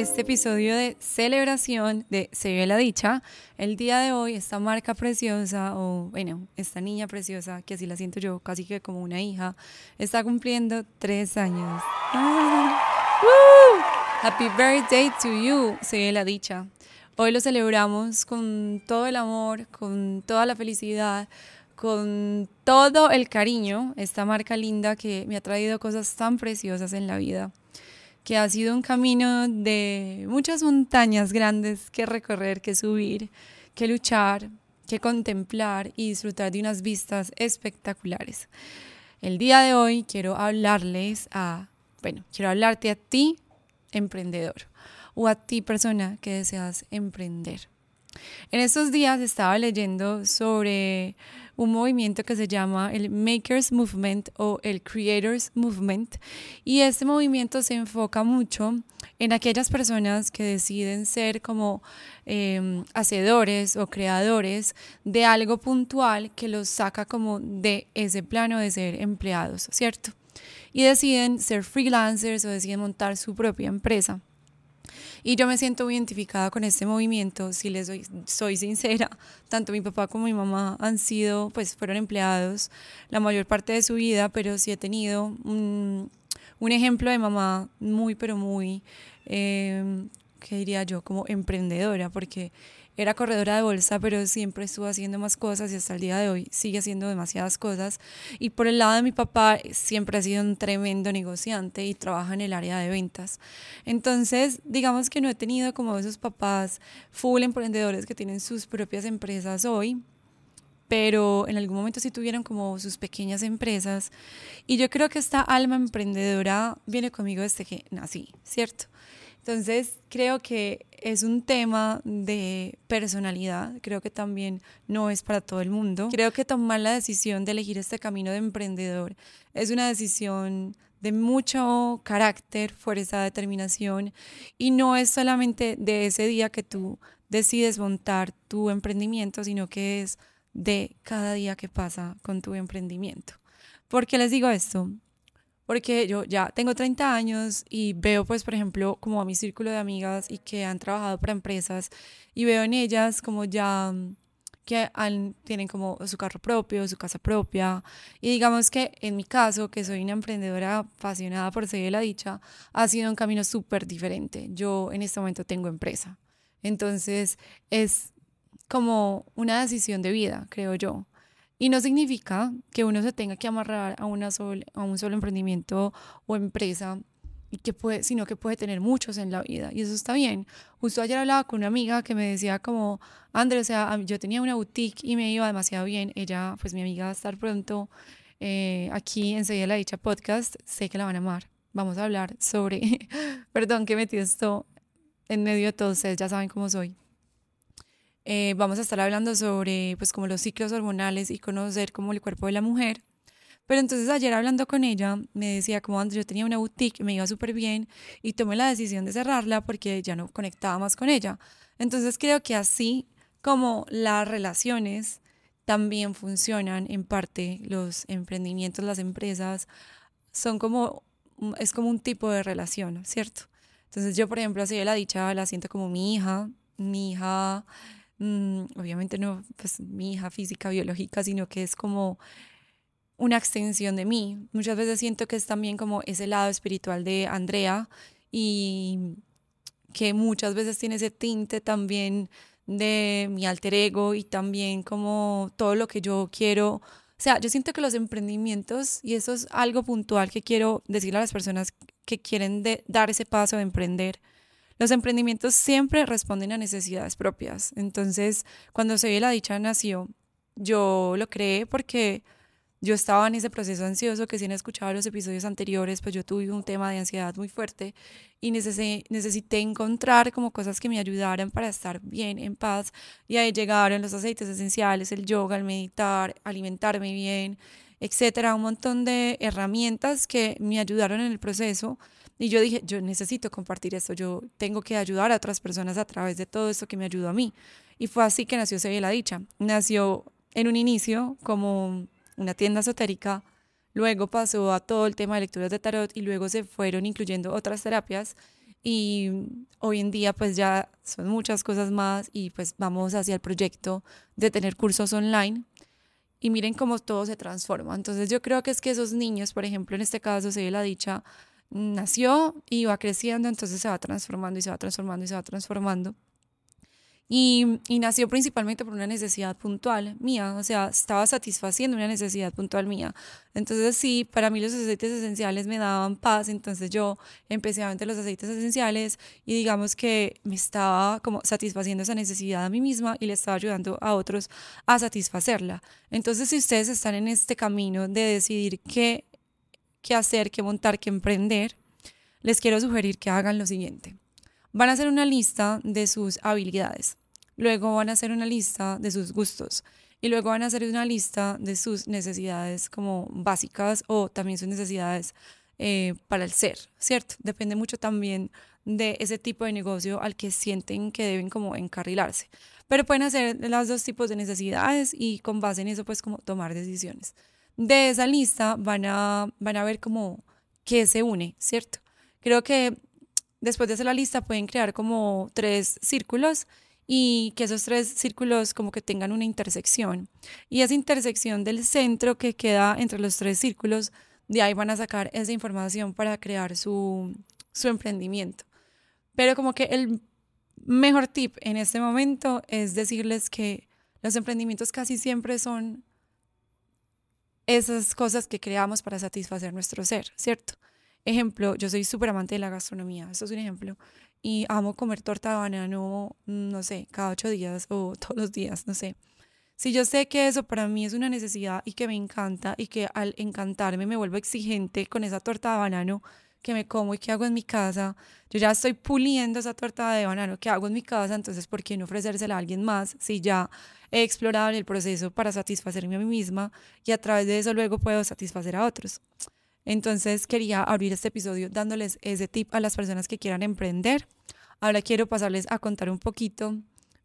este episodio de celebración de Se ve la dicha. El día de hoy, esta marca preciosa, o bueno, esta niña preciosa, que así la siento yo, casi que como una hija, está cumpliendo tres años. Happy birthday to you, Se ve la dicha. Hoy lo celebramos con todo el amor, con toda la felicidad, con todo el cariño, esta marca linda que me ha traído cosas tan preciosas en la vida que ha sido un camino de muchas montañas grandes que recorrer, que subir, que luchar, que contemplar y disfrutar de unas vistas espectaculares. El día de hoy quiero hablarles a, bueno, quiero hablarte a ti, emprendedor, o a ti, persona que deseas emprender. En estos días estaba leyendo sobre un movimiento que se llama el Makers Movement o el Creators Movement. Y este movimiento se enfoca mucho en aquellas personas que deciden ser como em, hacedores o creadores de algo puntual que los saca como de ese plano de ser empleados, ¿cierto? Y deciden ser freelancers o deciden montar su propia empresa. Y yo me siento identificada con este movimiento, si les soy, sincera, tanto mi papá como mi mamá han sido, pues fueron empleados la mayor parte de su vida, pero sí he tenido un, un ejemplo de mamá muy, pero muy, eh, ¿qué diría yo? Como emprendedora, porque era corredora de bolsa, pero siempre estuvo haciendo más cosas y hasta el día de hoy sigue haciendo demasiadas cosas. Y por el lado de mi papá, siempre ha sido un tremendo negociante y trabaja en el área de ventas. Entonces, digamos que no he tenido como esos papás full emprendedores que tienen sus propias empresas hoy pero en algún momento sí tuvieron como sus pequeñas empresas. Y yo creo que esta alma emprendedora viene conmigo desde que nací, ¿cierto? Entonces, creo que es un tema de personalidad, creo que también no es para todo el mundo. Creo que tomar la decisión de elegir este camino de emprendedor es una decisión de mucho carácter, fuerza, determinación y no es solamente de ese día que tú decides montar tu emprendimiento, sino que es de cada día que pasa con tu emprendimiento. ¿Por qué les digo esto? Porque yo ya tengo 30 años y veo, pues, por ejemplo, como a mi círculo de amigas y que han trabajado para empresas y veo en ellas como ya mm, que tienen como su carro propio, su casa propia. Y digamos que en mi caso, que soy una emprendedora apasionada por seguir la dicha, ha sido un camino súper diferente. Yo en este momento tengo empresa. Entonces es como una decisión de vida, creo yo. Y no significa que uno se tenga que amarrar a, una a un solo emprendimiento o empresa, y que puede, sino que puede tener muchos en la vida. Y eso está bien. Justo ayer hablaba con una amiga que me decía como, André, o sea, yo tenía una boutique y me iba demasiado bien. Ella, pues mi amiga va a estar pronto eh, aquí en Seguida la Dicha Podcast. Sé que la van a amar. Vamos a hablar sobre, perdón que metí esto en medio de todos ustedes, ya saben cómo soy. Eh, vamos a estar hablando sobre pues como los ciclos hormonales y conocer como el cuerpo de la mujer. Pero entonces ayer hablando con ella, me decía como antes yo tenía una boutique, me iba súper bien y tomé la decisión de cerrarla porque ya no conectaba más con ella. Entonces creo que así como las relaciones también funcionan en parte, los emprendimientos, las empresas, son como, es como un tipo de relación, ¿cierto? Entonces yo, por ejemplo, así de la dicha, la siento como mi hija, mi hija Mm, obviamente no pues, mi hija física, biológica, sino que es como una extensión de mí. Muchas veces siento que es también como ese lado espiritual de Andrea y que muchas veces tiene ese tinte también de mi alter ego y también como todo lo que yo quiero. O sea, yo siento que los emprendimientos, y eso es algo puntual que quiero decirle a las personas que quieren dar ese paso de emprender, los emprendimientos siempre responden a necesidades propias. Entonces, cuando Se ve la dicha nació, yo lo creé porque yo estaba en ese proceso ansioso que si han escuchado los episodios anteriores, pues yo tuve un tema de ansiedad muy fuerte y necesité, encontrar como cosas que me ayudaran para estar bien, en paz. Y ahí llegaron los aceites esenciales, el yoga, el meditar, alimentarme bien, etcétera, un montón de herramientas que me ayudaron en el proceso y yo dije, yo necesito compartir esto, yo tengo que ayudar a otras personas a través de todo esto que me ayudó a mí. Y fue así que nació Se la Dicha. Nació en un inicio como una tienda esotérica, luego pasó a todo el tema de lecturas de tarot y luego se fueron incluyendo otras terapias y hoy en día pues ya son muchas cosas más y pues vamos hacia el proyecto de tener cursos online y miren cómo todo se transforma. Entonces yo creo que es que esos niños, por ejemplo, en este caso se ve la dicha, nació y va creciendo, entonces se va transformando y se va transformando y se va transformando. Y, nació principalmente por una necesidad puntual mía, o sea, estaba satisfaciendo una necesidad puntual mía. Entonces sí, para mí los aceites esenciales me daban paz, entonces yo empecé a vender los aceites esenciales y digamos que me estaba como satisfaciendo esa necesidad a mí misma y le estaba ayudando a otros a satisfacerla. Entonces si ustedes están en este camino de decidir qué, qué hacer, qué montar, qué emprender, les quiero sugerir que hagan lo siguiente Van a hacer una lista de sus habilidades, luego van a hacer una lista de sus gustos y luego van a hacer una lista de sus necesidades como básicas o también sus necesidades eh, para el ser, ¿cierto? Depende mucho también de ese tipo de negocio al que sienten que deben como encarrilarse. Pero pueden hacer los dos tipos de necesidades y con base en eso pues como tomar decisiones. De esa lista van a, van a ver como qué se une, ¿cierto? Creo que después de hacer la lista pueden crear como tres círculos y que esos tres círculos como que tengan una intersección. Y esa intersección del centro que queda entre los tres círculos, de ahí van a sacar esa información para crear su, su emprendimiento. Pero como que el mejor tip en este momento es decirles que los emprendimientos casi siempre son esas cosas que creamos para satisfacer nuestro ser, ¿cierto? Ejemplo, yo soy súper amante de la gastronomía, esto es un ejemplo, y amo comer torta de banano, mm, no sé, cada ocho días o todos los días, no sé. Si yo sé que eso para mí es una necesidad y que me encanta y que al encantarme me vuelvo exigente con esa torta de banano que me como y que hago en mi casa, yo ya estoy puliendo esa torta de banano que hago en mi casa, entonces ¿por qué no ofrecérsela a alguien más si ya he explorado el proceso para satisfacerme a mí misma y a través de eso luego puedo satisfacer a otros? Entonces quería abrir este episodio dándoles ese tip a las personas que quieran emprender. Ahora quiero pasarles a contar un poquito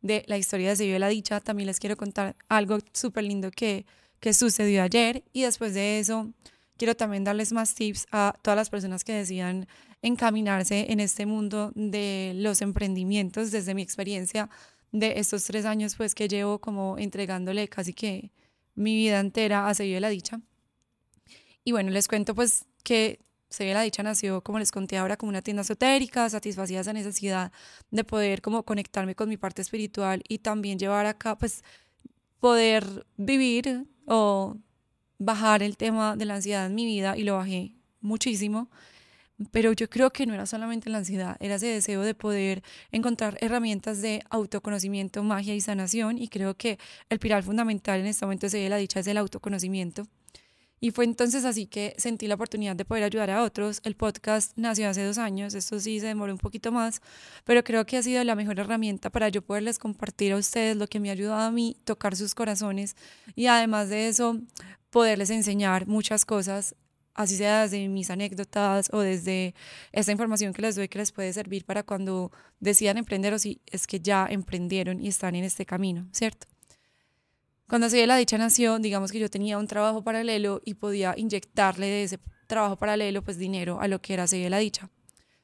de la historia de Se la Dicha. También les quiero contar algo súper lindo que, que sucedió ayer. Y después de eso, quiero también darles más tips a todas las personas que decidan encaminarse en este mundo de los emprendimientos desde mi experiencia de estos tres años pues que llevo como entregándole casi que mi vida entera a Se la Dicha. Y bueno, les cuento pues que Se la dicha nació, como les conté ahora, como una tienda esotérica, satisfacía esa necesidad de poder como conectarme con mi parte espiritual y también llevar acá, pues, poder vivir o bajar el tema de la ansiedad en mi vida y lo bajé muchísimo. Pero yo creo que no era solamente la ansiedad, era ese deseo de poder encontrar herramientas de autoconocimiento, magia y sanación. Y creo que el pilar fundamental en este momento de la dicha es el autoconocimiento. Y fue entonces así que sentí la oportunidad de poder ayudar a otros. El podcast nació hace dos años, esto sí se demoró un poquito más, pero creo que ha sido la mejor herramienta para yo poderles compartir a ustedes lo que me ha ayudado a mí, tocar sus corazones y además de eso, poderles enseñar muchas cosas, así sea desde mis anécdotas o desde esta información que les doy que les puede servir para cuando decidan emprender o si es que ya emprendieron y están en este camino, ¿cierto? Cuando Se la Dicha nació, digamos que yo tenía un trabajo paralelo y podía inyectarle de ese trabajo paralelo pues dinero a lo que era Se la Dicha.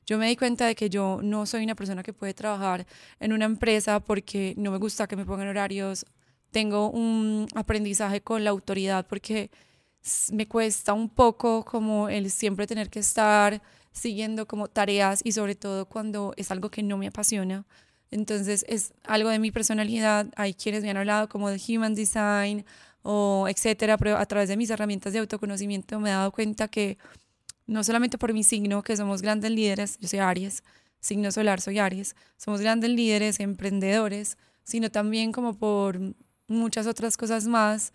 Yo me di cuenta de que yo no soy una persona que puede trabajar en una empresa porque no me gusta que me pongan horarios. Tengo un aprendizaje con la autoridad porque me cuesta un poco como el siempre tener que estar siguiendo como tareas y sobre todo cuando es algo que no me apasiona. Entonces es algo de mi personalidad. Hay quienes me han hablado como de human design o etcétera, pero a través de mis herramientas de autoconocimiento me he dado cuenta que no solamente por mi signo, que somos grandes líderes, yo soy Aries, signo solar soy Aries, somos grandes líderes, emprendedores, sino también como por muchas otras cosas más.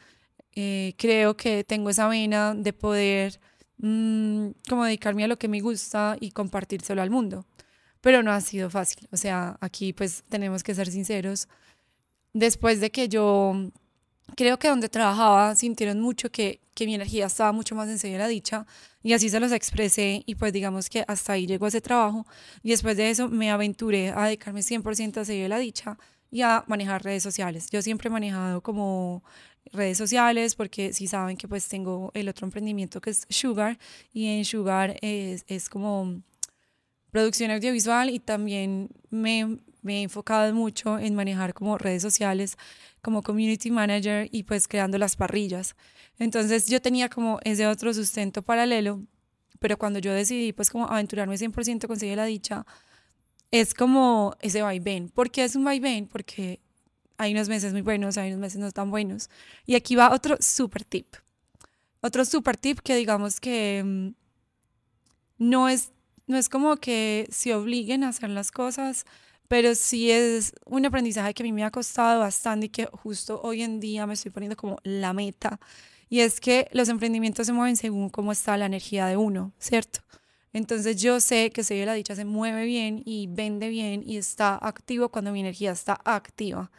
Eh, creo que tengo esa vena de poder mm, como dedicarme a lo que me gusta y compartírselo al mundo pero no ha sido fácil. O sea, aquí pues tenemos que ser sinceros. Después de que yo creo que donde trabajaba sintieron mucho que, que mi energía estaba mucho más en serio la dicha y así se los expresé y pues digamos que hasta ahí llegó ese trabajo y después de eso me aventuré a dedicarme 100% a seguir la dicha y a manejar redes sociales. Yo siempre he manejado como redes sociales porque si saben que pues tengo el otro emprendimiento que es Sugar y en Sugar es, es como producción audiovisual y también me, me he enfocado mucho en manejar como redes sociales, como community manager y pues creando las parrillas. Entonces yo tenía como ese otro sustento paralelo, pero cuando yo decidí pues como aventurarme 100% conseguir la dicha, es como ese vaivén. ¿Por qué es un vaivén? Porque hay unos meses muy buenos, hay unos meses no tan buenos. Y aquí va otro super tip. Otro super tip que digamos que mm, no es, no es como que se obliguen a hacer las cosas, pero sí es un aprendizaje que a mí me ha costado bastante y que justo hoy en día me estoy poniendo como la meta. Y es que los emprendimientos se mueven según cómo está la energía de uno, ¿cierto? Entonces yo sé que Sello la Dicha se mueve bien y vende bien y está activo cuando mi energía está activa.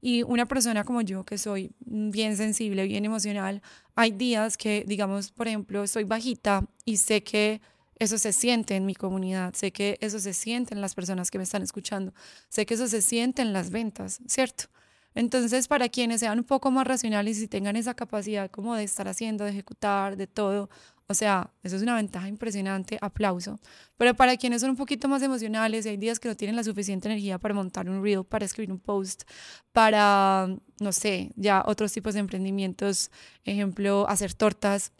Y una persona como yo, que soy bien sensible, bien emocional, hay días que, digamos, por ejemplo, soy bajita y sé que eso se siente en mi comunidad, sé que eso se siente en las personas que me están escuchando, sé que eso se siente en las ventas, ¿cierto? Entonces, para quienes sean un poco más racionales y tengan esa capacidad como de estar haciendo, de ejecutar, de todo, o sea, eso es una ventaja impresionante, aplauso. Pero para quienes son un poquito más emocionales y hay días que no tienen la suficiente energía para montar un reel, para escribir un post, para, no sé, ya otros tipos de emprendimientos, ejemplo, hacer tortas.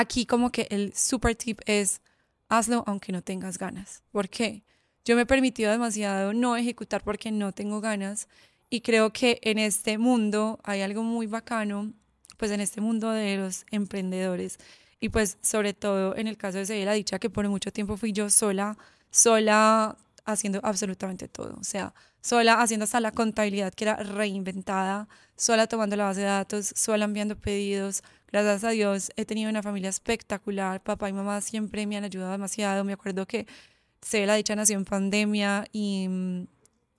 Aquí como que el super tip es hazlo aunque no tengas ganas. ¿Por qué? Yo me he permitido demasiado no ejecutar porque no tengo ganas y creo que en este mundo hay algo muy bacano, pues en este mundo de los emprendedores y pues sobre todo en el caso de la Dicha, que por mucho tiempo fui yo sola, sola haciendo absolutamente todo. O sea, sola haciendo hasta la contabilidad que era reinventada, sola tomando la base de datos, sola enviando pedidos. Gracias a Dios he tenido una familia espectacular. Papá y mamá siempre me han ayudado demasiado. Me acuerdo que la Dicha nació en pandemia y mm,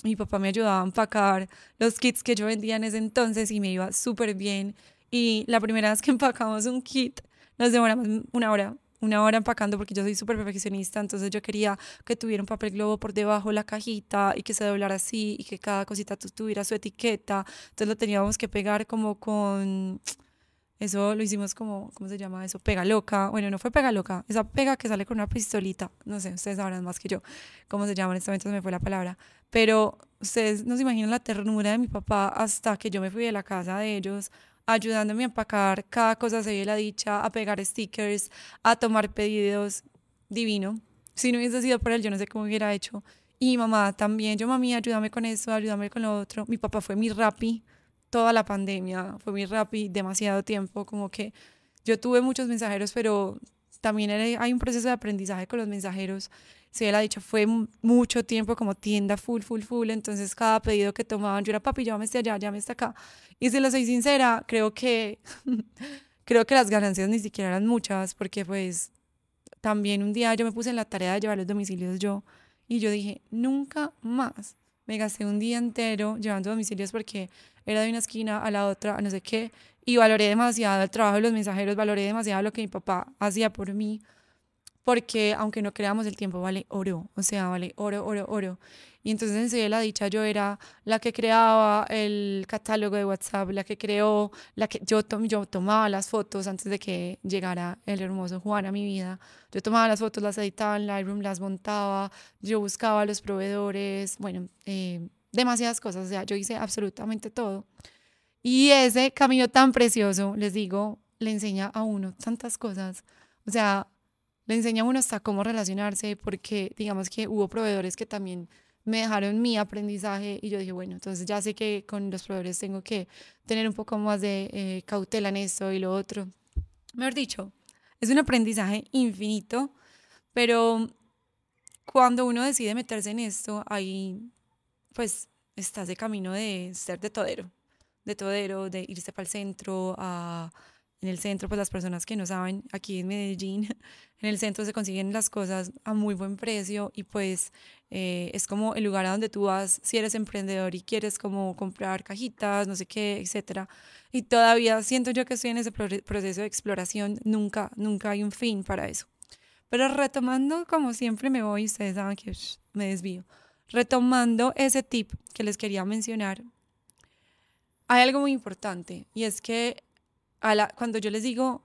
mi papá me ayudaba a empacar los kits que yo vendía en ese entonces y me iba súper bien. Y la primera vez que empacamos un kit, nos demoramos una hora, una hora empacando porque yo soy súper perfeccionista, entonces yo quería que tuviera un papel globo por debajo la cajita y que se doblara así y que cada cosita tuviera su etiqueta. Entonces lo teníamos que pegar como con... Eso lo hicimos como, ¿cómo se llama eso? Pega loca. Bueno, no fue pega loca, esa pega que sale con una pistolita. No sé, ustedes sabrán más que yo cómo se llama. En este momento se me fue la palabra. Pero ustedes no se imaginan la ternura de mi papá hasta que yo me fui de la casa de ellos ayudándome a empacar cada cosa se ve la dicha, a pegar stickers, a tomar pedidos, divino. Si no hubiese sido por él, yo no sé cómo hubiera hecho. Y mamá también, yo mami, ayúdame con eso, ayúdame con lo otro. Mi papá fue mi rapi toda la pandemia, fue mi rapi demasiado tiempo, como que yo tuve muchos mensajeros, pero también hay un proceso de aprendizaje con los mensajeros si él ha dicho, fue mucho tiempo como tienda full, full, full, entonces cada pedido que tomaban, yo era, papi, llámame este allá, llámame este acá. Y si lo soy sincera, creo que, creo que las ganancias ni siquiera eran muchas, porque pues también un día yo me puse en la tarea de llevar los domicilios yo, y yo dije, nunca más. Me gasté un día entero llevando domicilios porque era de una esquina a la otra, a no sé qué, y valoré demasiado el trabajo de los mensajeros, valoré demasiado lo que mi papá hacía por mí porque aunque no creamos el tiempo vale oro, o sea, vale oro, oro, oro. Y entonces en la dicha yo era la que creaba el catálogo de WhatsApp, la que creó, la que yo, yo tomaba las fotos antes de que llegara el hermoso Juan a mi vida. Yo tomaba las fotos, las editaba en Lightroom, las montaba, yo buscaba a los proveedores, bueno, eh, demasiadas cosas, o sea, yo hice absolutamente todo. Y ese camino tan precioso, les digo, le enseña a uno tantas cosas. O sea, le enseña a uno hasta cómo relacionarse, porque digamos que hubo proveedores que también me dejaron mi aprendizaje y yo dije, bueno, entonces ya sé que con los proveedores tengo que tener un poco más de eh, cautela en esto y lo otro. Mejor dicho, es un aprendizaje infinito, pero cuando uno decide meterse en esto, ahí pues estás de camino de ser de todero, de todero, de irse para el centro, a en el centro, pues las personas que no saben, aquí en Medellín, en el centro se consiguen las cosas a muy buen precio y pues eh, es como el lugar a donde tú vas si eres emprendedor y quieres como comprar cajitas, no sé qué, etcétera. Y todavía siento yo que estoy en ese proceso de exploración, nunca, nunca hay un fin para eso. Pero retomando, como siempre me voy, ustedes saben que me desvío, retomando ese tip que les quería mencionar, hay algo muy importante y es que cuando yo les digo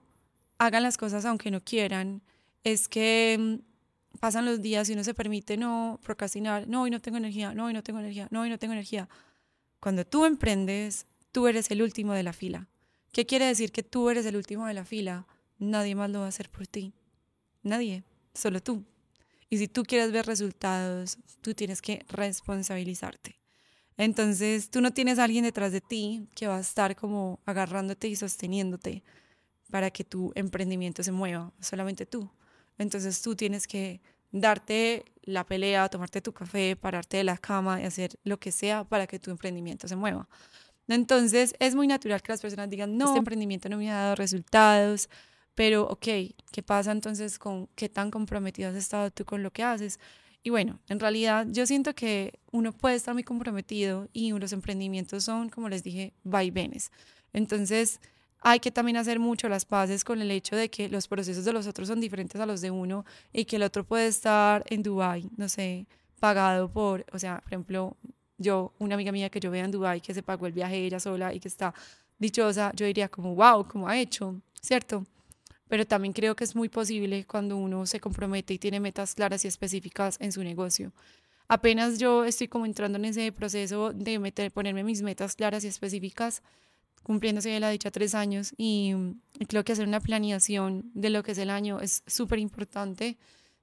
hagan las cosas aunque no quieran, es que mm, pasan los días y uno se permite no procrastinar, no, hoy no tengo energía, no, hoy no tengo energía, no, hoy no tengo energía. Cuando tú emprendes, tú eres el último de la fila. ¿Qué quiere decir que tú eres el último de la fila? Nadie más lo va a hacer por ti. Nadie, solo tú. Y si tú quieres ver resultados, tú tienes que responsabilizarte. Entonces, tú no tienes a alguien detrás de ti que va a estar como agarrándote y sosteniéndote para que tu emprendimiento se mueva, solamente tú. Entonces, tú tienes que darte la pelea, tomarte tu café, pararte de la cama y hacer lo que sea para que tu emprendimiento se mueva. Entonces, es muy natural que las personas digan, no, este emprendimiento no me ha dado resultados, pero ok, ¿qué pasa entonces con qué tan comprometido has estado tú con lo que haces? Y bueno, en realidad yo siento que uno puede estar muy comprometido y los emprendimientos son, como les dije, vaivenes. Entonces, hay que también hacer mucho las paces con el hecho de que los procesos de los otros son diferentes a los de uno y que el otro puede estar en Dubai, no sé, pagado por, o sea, por ejemplo, yo, una amiga mía que yo veo en Dubai que se pagó el viaje ella sola y que está dichosa, yo diría como, wow, ¿cómo ha hecho? ¿Cierto? Pero también creo que es muy posible cuando uno se compromete y tiene metas claras y específicas en su negocio. Apenas yo estoy como entrando en ese proceso de meter, ponerme mis metas claras y específicas, cumpliéndose de la dicha tres años y, y creo que hacer una planeación de lo que es el año es súper importante.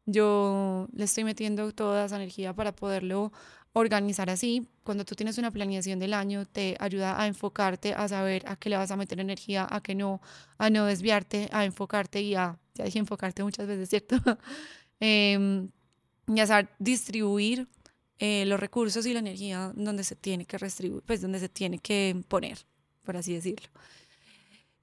Yo le estoy metiendo toda esa energía para poderlo organizar así, cuando tú tienes una planeación del año, te ayuda a enfocarte, a saber a qué le vas a meter energía, a qué no, a no desviarte, a enfocarte y a, ya dije enfocarte muchas veces, ¿cierto? eh, y a saber distribuir eh, los recursos y la energía donde se tiene que distribuir, pues donde se tiene que poner, por así decirlo.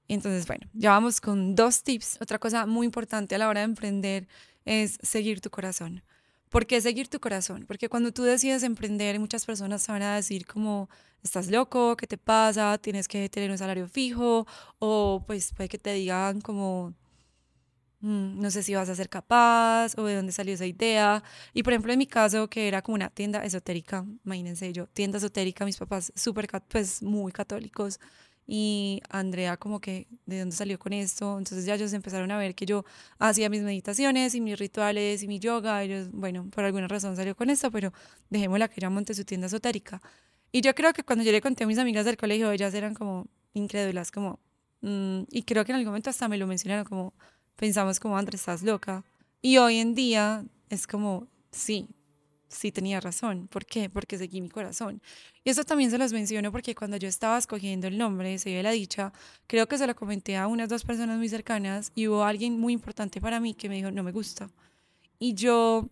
Entonces, bueno, ya vamos con dos tips. Otra cosa muy importante a la hora de emprender es seguir tu corazón. ¿Por qué seguir tu corazón? Porque cuando tú decides emprender, muchas personas van a decir como, estás loco, ¿qué te pasa? Tienes que tener un salario fijo, o pues puede que te digan como, mm, no sé si vas a ser capaz, o de dónde salió esa idea. Y por ejemplo, en mi caso, que era como una tienda esotérica, imagínense yo, tienda esotérica, mis papás súper, pues muy católicos, y Andrea como que de dónde salió con esto. Entonces ya ellos empezaron a ver que yo hacía mis meditaciones y mis rituales y mi yoga. Ellos, bueno, por alguna razón salió con esto, pero dejémosla que ella monte su tienda esotérica. Y yo creo que cuando yo le conté a mis amigas del colegio, ellas eran como incrédulas, como, mm", y creo que en algún momento hasta me lo mencionaron, como, pensamos como, Andrea, estás loca. Y hoy en día es como, sí, sí tenía razón. ¿Por qué? Porque seguí mi corazón. Y eso también se los menciono porque cuando yo estaba escogiendo el nombre, se dio la dicha, creo que se lo comenté a unas dos personas muy cercanas y hubo alguien muy importante para mí que me dijo, no me gusta. Y yo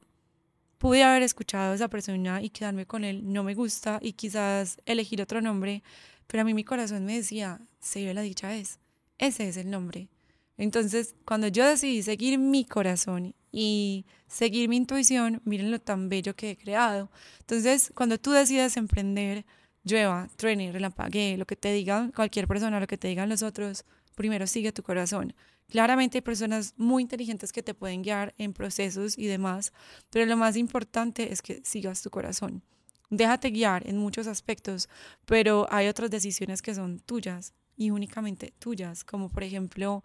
pude haber escuchado a esa persona y quedarme con él, no me gusta, y quizás elegir otro nombre, pero a mí mi corazón me decía, se dio la dicha es, ese es el nombre. Entonces, cuando yo decidí seguir mi corazón y seguir mi intuición, miren lo tan bello que he creado. Entonces, cuando tú decides emprender, llueva, truene, relampague, lo que te digan cualquier persona, lo que te digan los otros, primero sigue tu corazón. Claramente hay personas muy inteligentes que te pueden guiar en procesos y demás, pero lo más importante es que sigas tu corazón. Déjate guiar en muchos aspectos, pero hay otras decisiones que son tuyas y únicamente tuyas, como por ejemplo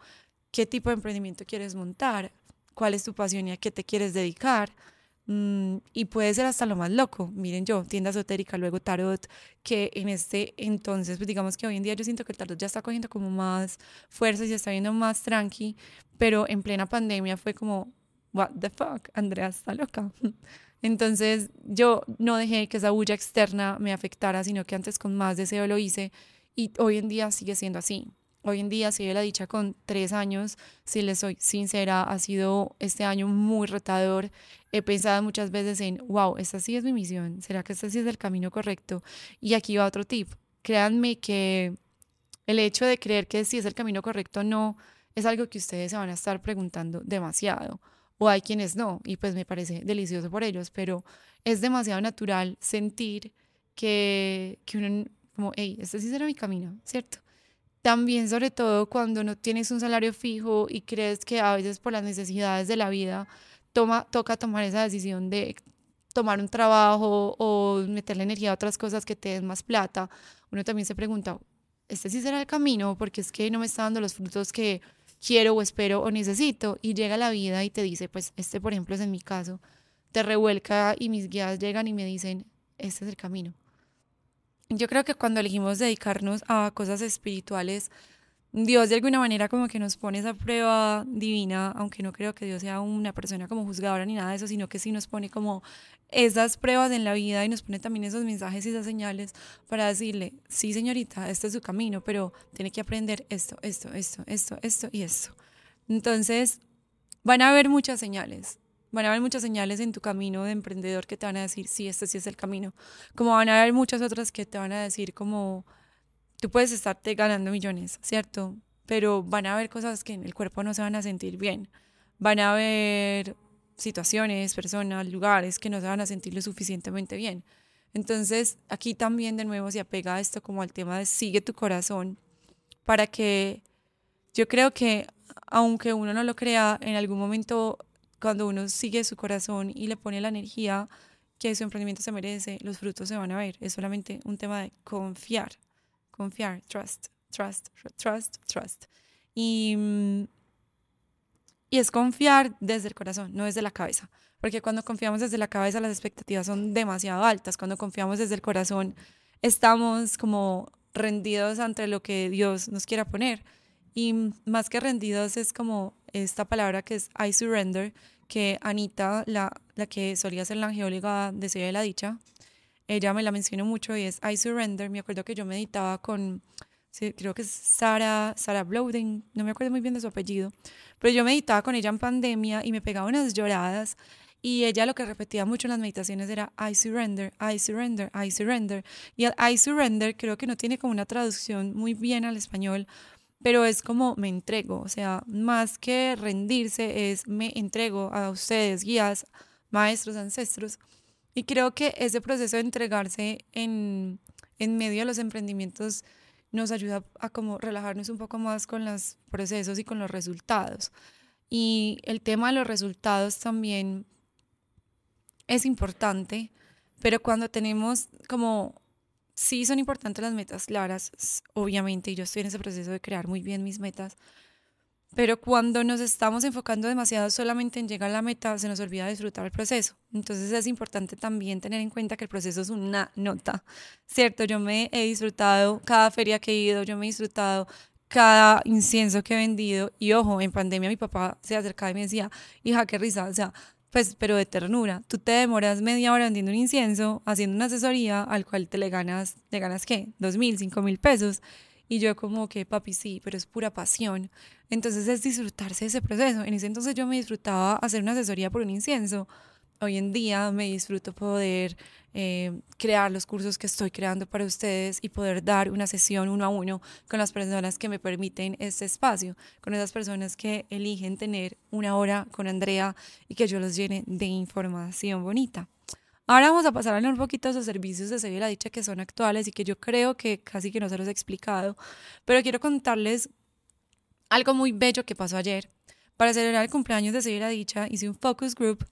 qué tipo de emprendimiento quieres montar, cuál es tu pasión y a qué te quieres dedicar. Mm, y puede ser hasta lo más loco. Miren yo, tienda esotérica, luego tarot, que en este entonces, pues digamos que hoy en día yo siento que el tarot ya está cogiendo como más fuerza y se está viendo más tranqui, pero en plena pandemia fue como, what the fuck, Andrea está loca. Entonces yo no dejé que esa bulla externa me afectara, sino que antes con más deseo lo hice y hoy en día sigue siendo así. Hoy en día, si la dicha con tres años, si les soy sincera, ha sido este año muy retador. He pensado muchas veces en, wow, esta sí es mi misión, ¿será que este sí es el camino correcto? Y aquí va otro tip. Créanme que el hecho de creer que sí es el camino correcto no es algo que ustedes se van a estar preguntando demasiado. O hay quienes no, y pues me parece delicioso por ellos, pero es demasiado natural sentir que, que uno, como, hey, este sí será mi camino, ¿cierto? También, sobre todo, cuando no tienes un salario fijo y crees que a veces por las necesidades de la vida toma, toca tomar esa decisión de tomar un trabajo o meterle energía a otras cosas que te den más plata, uno también se pregunta, ¿este sí será el camino? Porque es que no me está dando los frutos que quiero o espero o necesito y llega la vida y te dice, pues este por ejemplo es en mi caso, te revuelca y mis guías llegan y me dicen, este es el camino. Yo creo que cuando elegimos dedicarnos a cosas espirituales, Dios de alguna manera como que nos pone esa prueba divina, aunque no creo que Dios sea una persona como juzgadora ni nada de eso, sino que sí nos pone como esas pruebas en la vida y nos pone también esos mensajes y esas señales para decirle, sí señorita, este es su camino, pero tiene que aprender esto, esto, esto, esto, esto y esto. Entonces, van a haber muchas señales, van a haber muchas señales en tu camino de emprendedor que te van a decir, sí, este sí es el camino, como van a haber muchas otras que te van a decir como tú puedes estarte ganando millones, ¿cierto? Pero van a haber cosas que en el cuerpo no se van a sentir bien. Van a haber situaciones, personas, lugares que no se van a sentir lo suficientemente bien. Entonces, aquí también de nuevo se apega esto como al tema de sigue tu corazón para que yo creo que aunque uno no lo crea, en algún momento cuando uno sigue su corazón y le pone la energía que su emprendimiento se merece, los frutos se van a ver. Es solamente un tema de confiar confiar, trust, trust, trust, trust. Y, y es confiar desde el corazón, no desde la cabeza. Porque cuando confiamos desde la cabeza las expectativas son demasiado altas. Cuando confiamos desde el corazón estamos como rendidos ante lo que Dios nos quiera poner. Y más que rendidos es como esta palabra que es I surrender, que Anita, la, la que solía ser la angeóloga de de la Dicha, ella me la mencionó mucho y es I Surrender. Me acuerdo que yo meditaba con, creo que es Sara, Sara Blowden, no me acuerdo muy bien de su apellido, pero yo meditaba con ella en pandemia y me pegaba unas lloradas. Y ella lo que repetía mucho en las meditaciones era I surrender, I surrender, I surrender. Y el I surrender creo que no tiene como una traducción muy bien al español, pero es como me entrego, o sea, más que rendirse es me entrego a ustedes, guías, maestros, ancestros, y creo que ese proceso de entregarse en, en medio de los emprendimientos nos ayuda a como relajarnos un poco más con los procesos y con los resultados. Y el tema de los resultados también es importante, pero cuando tenemos como, sí son importantes las metas claras, obviamente, y yo estoy en ese proceso de crear muy bien mis metas, pero cuando nos estamos enfocando demasiado solamente en llegar a la meta, se nos olvida disfrutar el proceso. Entonces es importante también tener en cuenta que el proceso es una nota, ¿cierto? Yo me he disfrutado cada feria que he ido, yo me he disfrutado cada incienso que he vendido. Y ojo, en pandemia mi papá se acercaba y me decía, hija, qué risa, o sea, pues, pero de ternura. Tú te demoras media hora vendiendo un incienso, haciendo una asesoría al cual te le ganas, ¿le ganas qué? Dos mil, cinco mil pesos. Y yo como que, papi, sí, pero es pura pasión. Entonces es disfrutarse de ese proceso. En ese entonces yo me disfrutaba hacer una asesoría por un incienso. Hoy en día me disfruto poder eh, crear los cursos que estoy creando para ustedes y poder dar una sesión uno a uno con las personas que me permiten este espacio, con esas personas que eligen tener una hora con Andrea y que yo los llene de información bonita. Ahora vamos a pasar a hablar un poquito de servicios de Sevilla la Dicha que son actuales y que yo creo que casi que no se los he explicado, pero quiero contarles algo muy bello que pasó ayer. Para celebrar el cumpleaños de Sevilla la Dicha hice un focus group.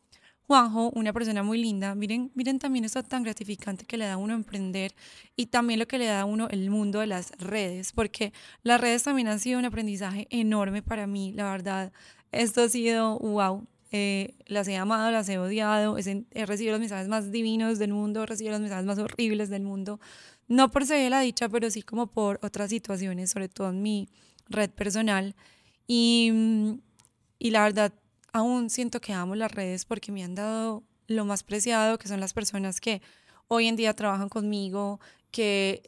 Juanjo, una persona muy linda, miren, miren también esto tan gratificante que le da a uno emprender y también lo que le da a uno el mundo de las redes, porque las redes también han sido un aprendizaje enorme para mí, la verdad. Esto ha sido wow, eh, las he amado, las he odiado, he, recibido los mensajes más divinos del mundo, he recibido los mensajes más horribles del mundo, no por ser la dicha, pero sí como por otras situaciones, sobre todo en mi red personal. Y, y la verdad, aún siento que amo las redes porque me han dado lo más preciado, que son las personas que hoy en día trabajan conmigo, que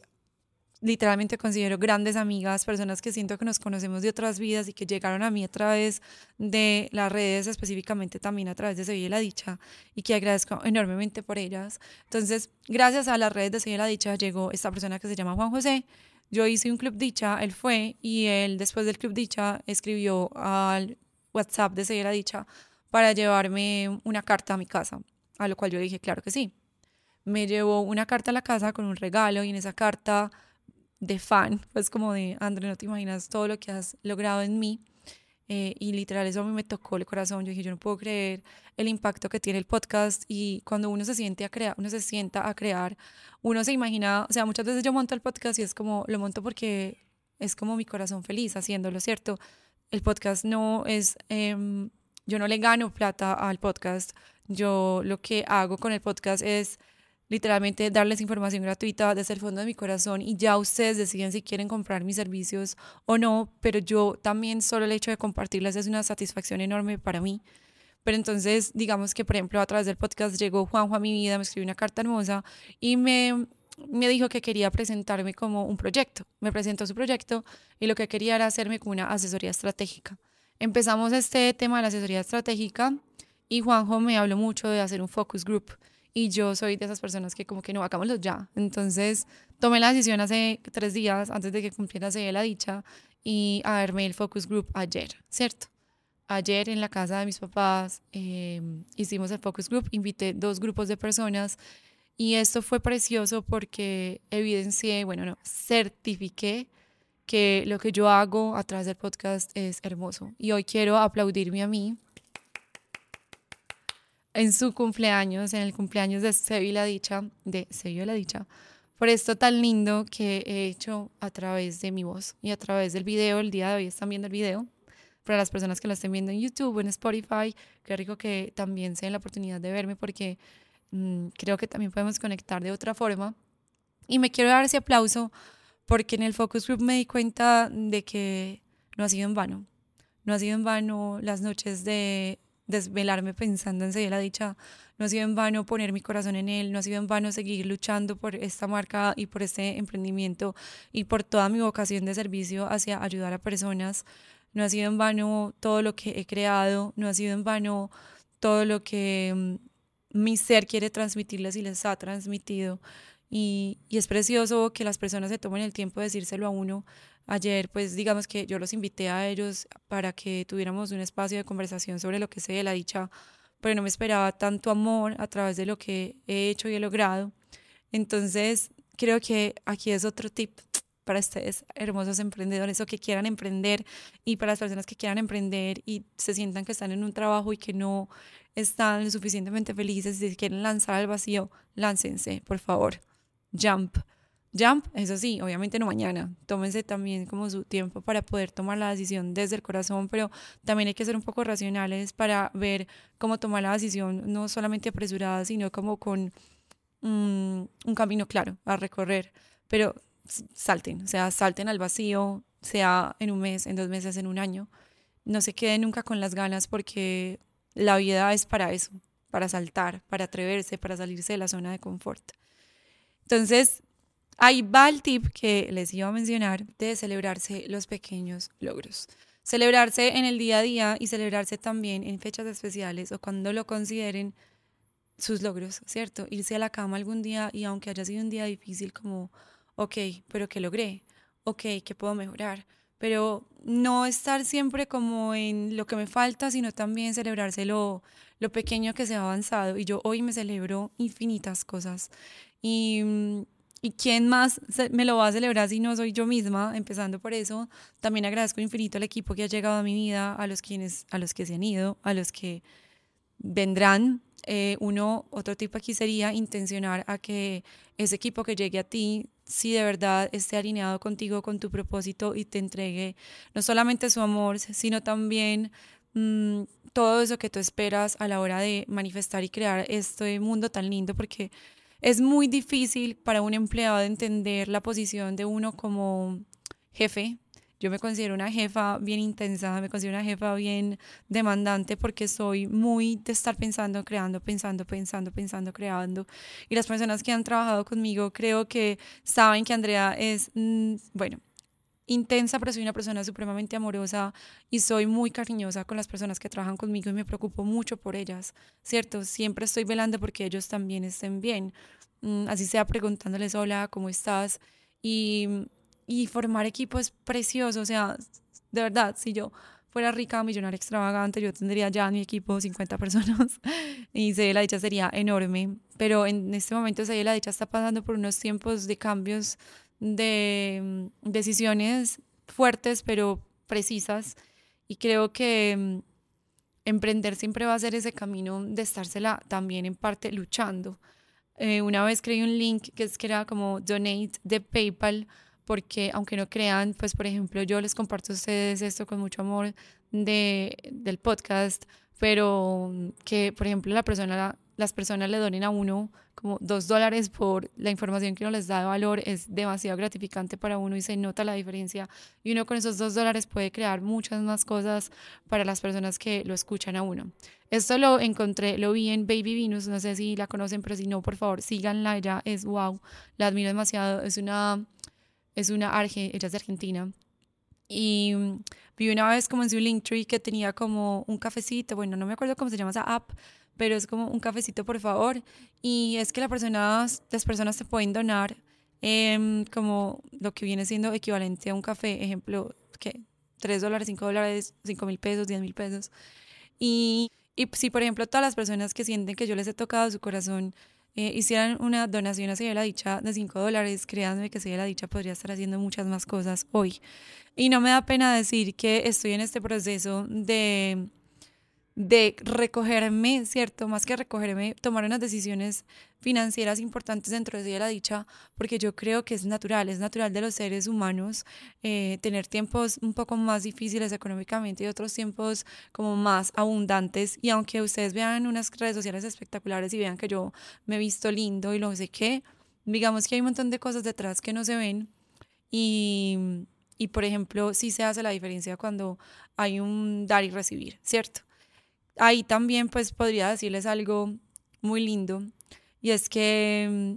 literalmente considero grandes amigas, personas que siento que nos conocemos de otras vidas y que llegaron a mí a través de las redes, específicamente también a través de Sevilla la Dicha, y que agradezco enormemente por ellas. Entonces, gracias a las redes de Sevilla la Dicha llegó esta persona que se llama Juan José. Yo hice un club dicha, él fue y él después del club dicha escribió al WhatsApp de la Dicha para llevarme una carta a mi casa, a lo cual yo dije, claro que sí. Me llevó una carta a la casa con un regalo y en esa carta de fan, pues como de, André, no te imaginas todo lo que has logrado en mí. Eh, y literal eso a mí me tocó el corazón. Yo dije, yo no puedo creer el impacto que tiene el podcast y cuando uno se siente a crear, uno se sienta a crear, uno se imagina, o sea, muchas veces yo monto el podcast y es como, lo monto porque es como mi corazón feliz haciéndolo, ¿cierto? El podcast no es, em, yo no le gano plata al podcast, yo lo que hago con el podcast es literalmente darles información gratuita desde el fondo de mi corazón y ya ustedes deciden si quieren comprar mis servicios o no, pero yo también solo el hecho de compartirles es una satisfacción enorme para mí. Pero entonces, digamos que, por ejemplo, a través del podcast llegó Juanjo a mi vida, me escribió una carta hermosa y me, me dijo que quería presentarme como un proyecto. Me presentó su proyecto y lo que quería era hacerme como una asesoría estratégica. Empezamos este tema de la asesoría estratégica y Juanjo me habló mucho de hacer un focus group y yo soy de esas personas que como que no, hagámoslo ya. Entonces tomé la decisión hace tres días, antes de que cumpliera la dicha, y a verme el focus group ayer, ¿cierto? Ayer en la casa de mis papás em, hicimos el focus group, invité dos grupos de personas y esto fue precioso porque evidencié, bueno, no, certifiqué que lo que yo hago a través del podcast es hermoso. Y hoy quiero aplaudirme a mí en su cumpleaños, en el cumpleaños de Sevi la Dicha, de Sevi la Dicha, por esto tan lindo que he hecho a través de mi voz y a través del video. El día de hoy están viendo el video. Para las personas que lo estén viendo en YouTube en Spotify, qué rico que también se den la oportunidad de verme porque creo que también podemos conectar de otra forma. Y me quiero dar ese aplauso porque en el Focus Group me di cuenta de que no ha sido en vano. No ha sido en vano las noches de desvelarme pensando en seguir la dicha. No ha sido en vano poner mi corazón en él, no ha sido en vano seguir luchando por esta marca y por este emprendimiento y por toda mi vocación de servicio hacia ayudar a personas. No ha sido en vano todo lo que he creado, no ha sido en vano todo lo que mm, mi ser quiere transmitirles y les ha transmitido. Y, y es precioso que las personas se tomen el tiempo de decírselo a uno Ayer, pues digamos que yo los invité a ellos para que tuviéramos un espacio de conversación sobre lo que sé de la dicha, pero no me esperaba tanto amor a través de lo que he hecho y he logrado. Entonces, creo que aquí es otro tip para ustedes, hermosos emprendedores o que quieran emprender y para las personas que quieran emprender y se sientan que están en un trabajo y que no están lo suficientemente felices y se quieren lanzar al vacío, láncense, por favor. Jump. Jump, eso sí, obviamente no mañana. Tómense también como su tiempo para poder tomar la decisión desde el corazón, pero también hay que ser un poco racionales para ver cómo tomar la decisión, no solamente apresurada, sino como con mm, un camino claro a recorrer. Pero salten, o sea, salten al vacío, sea en un mes, en dos meses, en un año. No se queden nunca con las ganas porque la vida es para eso, para saltar, para atreverse, para salirse de la zona de confort. Entonces, Ahí va el tip que les iba a mencionar de celebrarse los pequeños logros. Celebrarse en el día a día y celebrarse también en fechas especiales o cuando lo consideren sus logros, ¿cierto? Irse a la cama algún día y aunque haya sido un día difícil como, ok, pero ¿qué logré? Ok, ¿qué puedo mejorar? Pero no estar siempre como en lo que me falta, sino también celebrarse lo, lo pequeño que se ha avanzado. Y yo hoy me celebro infinitas cosas. Y mm, ¿Y quién más me lo va a celebrar si no soy yo misma? Empezando por eso, también agradezco infinito al equipo que ha llegado a mi vida, a los, quienes, a los que se han ido, a los que vendrán. Eh, uno, otro tipo aquí sería intencionar a que ese equipo que llegue a ti, si de verdad esté alineado contigo, con tu propósito y te entregue no solamente su amor, sino también mm, todo eso que tú esperas a la hora de manifestar y crear este mundo tan lindo, porque es muy difícil para un empleado entender la posición de uno como jefe. Yo me considero una jefa bien intensa, me considero una jefa bien demandante porque soy muy de estar pensando, creando, pensando, pensando, pensando, creando. Y las personas que han trabajado conmigo creo que saben que Andrea es, mm, bueno, intensa, pero soy una persona supremamente amorosa y soy muy cariñosa con las personas que trabajan conmigo y me preocupo mucho por ellas, ¿cierto? Siempre estoy velando porque ellos también estén bien, mm, así sea preguntándoles, hola, ¿cómo estás? Y, y formar equipo es precioso, o sea, de verdad, si yo fuera rica, millonaria, extravagante, yo tendría ya mi equipo 50 personas y sé la dicha sería enorme, pero en este momento sé la dicha está pasando por unos tiempos de cambios de mm, decisiones fuertes pero precisas y creo que mm, emprender siempre va a ser ese camino de estársela también en parte luchando. Eh, una vez creé un link que, es, que era como donate de PayPal porque aunque no crean, pues por ejemplo yo les comparto a ustedes esto con mucho amor de, del podcast, pero que por ejemplo la persona, las personas le donen a uno como dos dólares por la información que uno les da de valor es demasiado gratificante para uno y se nota la diferencia y uno con esos dos dólares puede crear muchas más cosas para las personas que lo escuchan a uno. Esto lo encontré, lo vi en Baby Venus, no sé si la conocen, pero si no, por favor, síganla, ella es wow, la admiro demasiado, es una es una arge, ella es de Argentina. Y mm, vi una vez como en su Linktree que tenía como un cafecito, bueno, no me acuerdo cómo se llama esa app, pero es como un cafecito por favor. Y es que las personas, las personas te pueden donar em, como lo que viene siendo equivalente a un café, ejemplo, que 3 dólares, 5 dólares, 5 mil pesos, 10 mil pesos. Y, y si, por ejemplo, todas las personas que sienten que yo les he tocado su corazón eh, hicieran una donación a la Dicha de 5 dólares, créanme que la Dicha podría estar haciendo muchas más cosas hoy. Y no me da pena decir que estoy en este proceso de de recogerme, ¿cierto? Más que recogerme, tomar unas decisiones financieras importantes dentro de la dicha, porque yo creo que es natural, es natural de los seres humanos eh, tener tiempos un poco más difíciles económicamente y otros tiempos como más abundantes. Y aunque ustedes vean unas redes sociales espectaculares y vean que yo me he visto lindo y lo sé qué, digamos que hay un montón de cosas detrás que no se ven y, y por ejemplo, sí se hace la diferencia cuando hay un dar y recibir, ¿cierto? Ahí también pues podría decirles algo muy lindo y es que mm,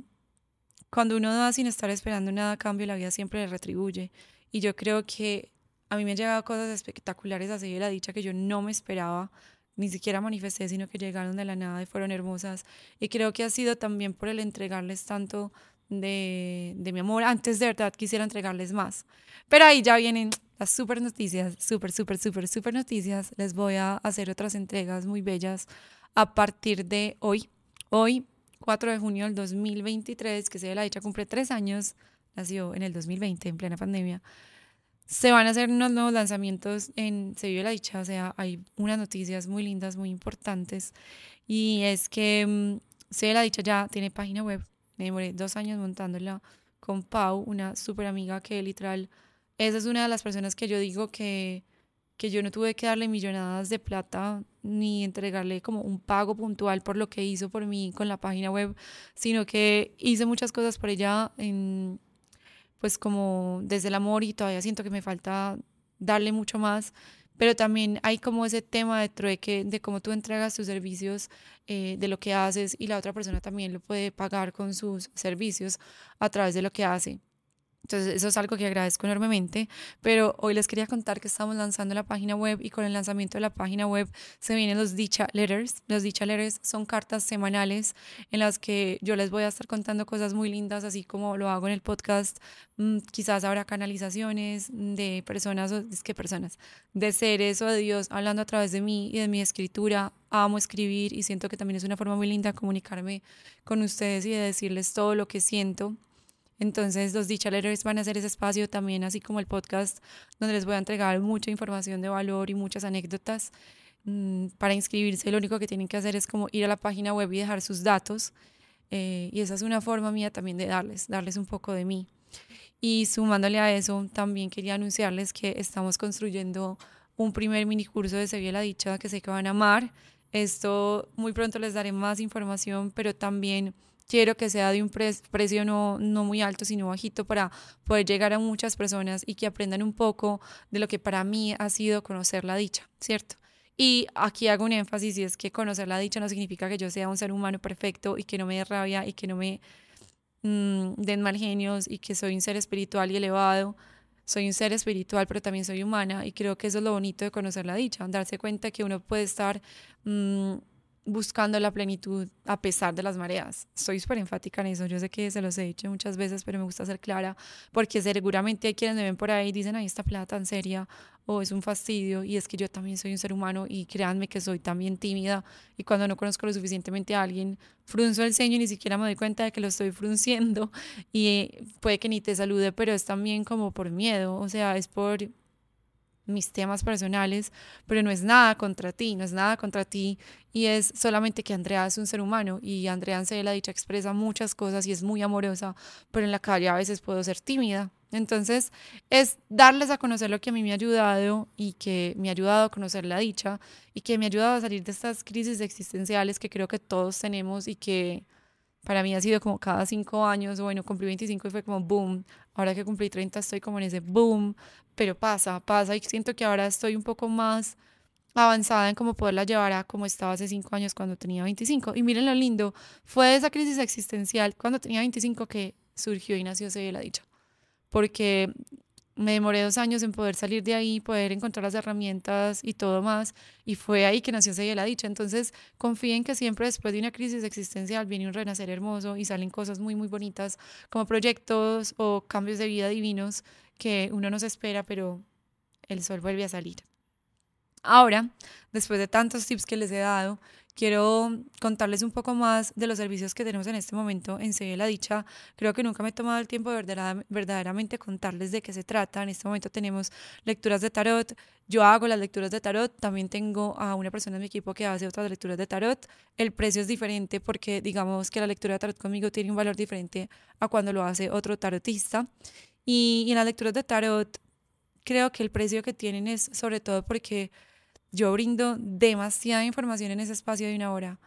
cuando uno da sin estar esperando nada a cambio, la vida siempre le retribuye. Y yo creo que a mí me han llegado cosas espectaculares así de la dicha que yo no me esperaba, ni siquiera manifesté, sino que llegaron de la nada y fueron hermosas. Y creo que ha sido también por el entregarles tanto de, de mi amor. Antes de verdad quisiera entregarles más. Pero ahí ya vienen las super noticias, super, super, super, super noticias. Les voy a hacer otras entregas muy bellas a partir de hoy. Hoy, 4 de junio del 2023, que se la dicha cumple tres años, nació en el 2020, en plena pandemia. Se van a hacer unos nuevos lanzamientos en Se vive la dicha, o sea, hay unas noticias muy lindas, muy importantes. Y es que mm, Se la dicha ya tiene página web. Me demoré dos años montándola con Pau, una súper amiga que literal esa es una de las personas que yo digo que, que yo no tuve que darle millonadas de plata ni entregarle como un pago puntual por lo que hizo por mí con la página web, sino que hice muchas cosas por ella en, pues como desde el amor y todavía siento que me falta darle mucho más, pero también hay como ese tema de trueque de cómo tú entregas tus servicios, eh, de lo que haces y la otra persona también lo puede pagar con sus servicios a través de lo que hace. Entonces, eso es algo que agradezco enormemente, pero hoy les quería contar que estamos lanzando la página web y con el lanzamiento de la página web se vienen los Dicha Letters. Los Dicha Letters son cartas semanales en las que yo les voy a estar contando cosas muy lindas, así como lo hago en el podcast. Mm, quizás habrá canalizaciones de personas, es que personas, de seres o de Dios hablando a través de mí y de mi escritura. Amo escribir y siento que también es una forma muy linda de comunicarme con ustedes y de decirles todo lo que siento entonces los Dicha Letters van a ser ese espacio también, así como el podcast, donde les voy a entregar mucha información de valor y muchas anécdotas. Mm, para inscribirse lo único que tienen que hacer es como ir a la página web y dejar sus datos. Eh, y esa es una forma mía también de darles, darles un poco de mí. Y sumándole a eso, también quería anunciarles que estamos construyendo un primer mini curso de Sevilla la Dicha que sé que van a amar. Esto muy pronto les daré más información, pero también quiero que sea de un precio no, no muy alto, sino bajito para poder llegar a muchas personas y que aprendan un poco de lo que para mí ha sido conocer la dicha, ¿cierto? Y aquí hago un énfasis y es que conocer la dicha no significa que yo sea un ser humano perfecto y que no me dé rabia y que no me mm, den mal genios y que soy un ser espiritual y elevado. Soy un ser espiritual, pero también soy humana y creo que eso es lo bonito de conocer la dicha, darse cuenta que uno puede estar... Mm, buscando la plenitud a pesar de las mareas. Soy súper enfática en eso. Yo sé que se los he dicho muchas veces, pero me gusta ser clara porque seguramente hay quienes me ven por ahí y dicen, ay, esta plata tan seria o es un fastidio. Y es que yo también soy un ser humano y créanme que soy también tímida y cuando no conozco lo suficientemente a alguien, frunzo el ceño y ni siquiera me doy cuenta de que lo estoy frunciendo y puede que ni te salude, pero es también como por miedo, o sea, es por mis temas personales, pero no es nada contra ti, no es nada contra ti y es solamente que Andrea es un ser humano y Andrea se la dicha expresa muchas cosas y es muy amorosa, pero en la calle a veces puedo ser tímida. Entonces, es darles a conocer lo que a mí me ha ayudado y que me ha ayudado a conocer la dicha y que me ha ayudado a salir de estas crisis existenciales que creo que todos tenemos y que para mí ha sido como cada cinco años, bueno, cumplí 25 y fue como boom, ahora que cumplí 30 estoy como en ese boom, pero pasa, pasa y siento que ahora estoy un poco más avanzada en cómo poderla llevar a como estaba hace cinco años cuando tenía 25. Y miren lo lindo, fue esa crisis existencial cuando tenía 25 que surgió y nació Se la Dicha. Porque me demoré dos años en poder salir de ahí, poder encontrar las herramientas y todo más, y fue ahí que nació Se la Dicha. Entonces, confíen que siempre después de una crisis existencial viene un renacer hermoso y salen cosas muy, muy bonitas, como proyectos o cambios de vida divinos que uno no se espera, pero el sol vuelve a salir. Ahora, después de tantos tips que les he dado, quiero contarles un poco más de los servicios que tenemos en este momento en Sevilla la Dicha. Creo que nunca me he tomado el tiempo de verdaderamente contarles de qué se trata. En este momento tenemos lecturas de tarot. Yo hago las lecturas de tarot. También tengo a una persona en mi equipo que hace otras lecturas de tarot. El precio es diferente porque digamos que la lectura de tarot conmigo tiene un valor diferente a cuando lo hace otro tarotista. Y, en las lecturas de tarot creo que el precio que tienen es sobre todo porque yo brindo demasiada información en ese espacio de una hora.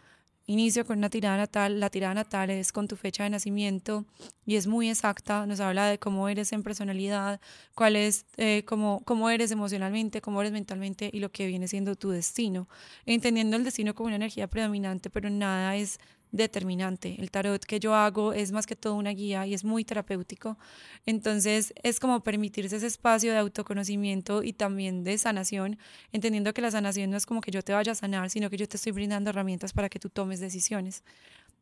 Inicio con una tirada natal, la tirada natal es con tu fecha de nacimiento y es muy exacta, nos habla de cómo eres en personalidad, cuál es, eh, cómo, cómo eres emocionalmente, cómo eres mentalmente y lo que viene siendo tu destino. Entendiendo el destino como una energía predominante, pero nada es determinante. El tarot que yo hago es más que todo una guía y es muy terapéutico. Entonces es como permitirse ese espacio de autoconocimiento y también de sanación, entendiendo que la sanación no es como que yo te vaya a sanar, sino que yo te estoy brindando herramientas para que tú tomes decisiones.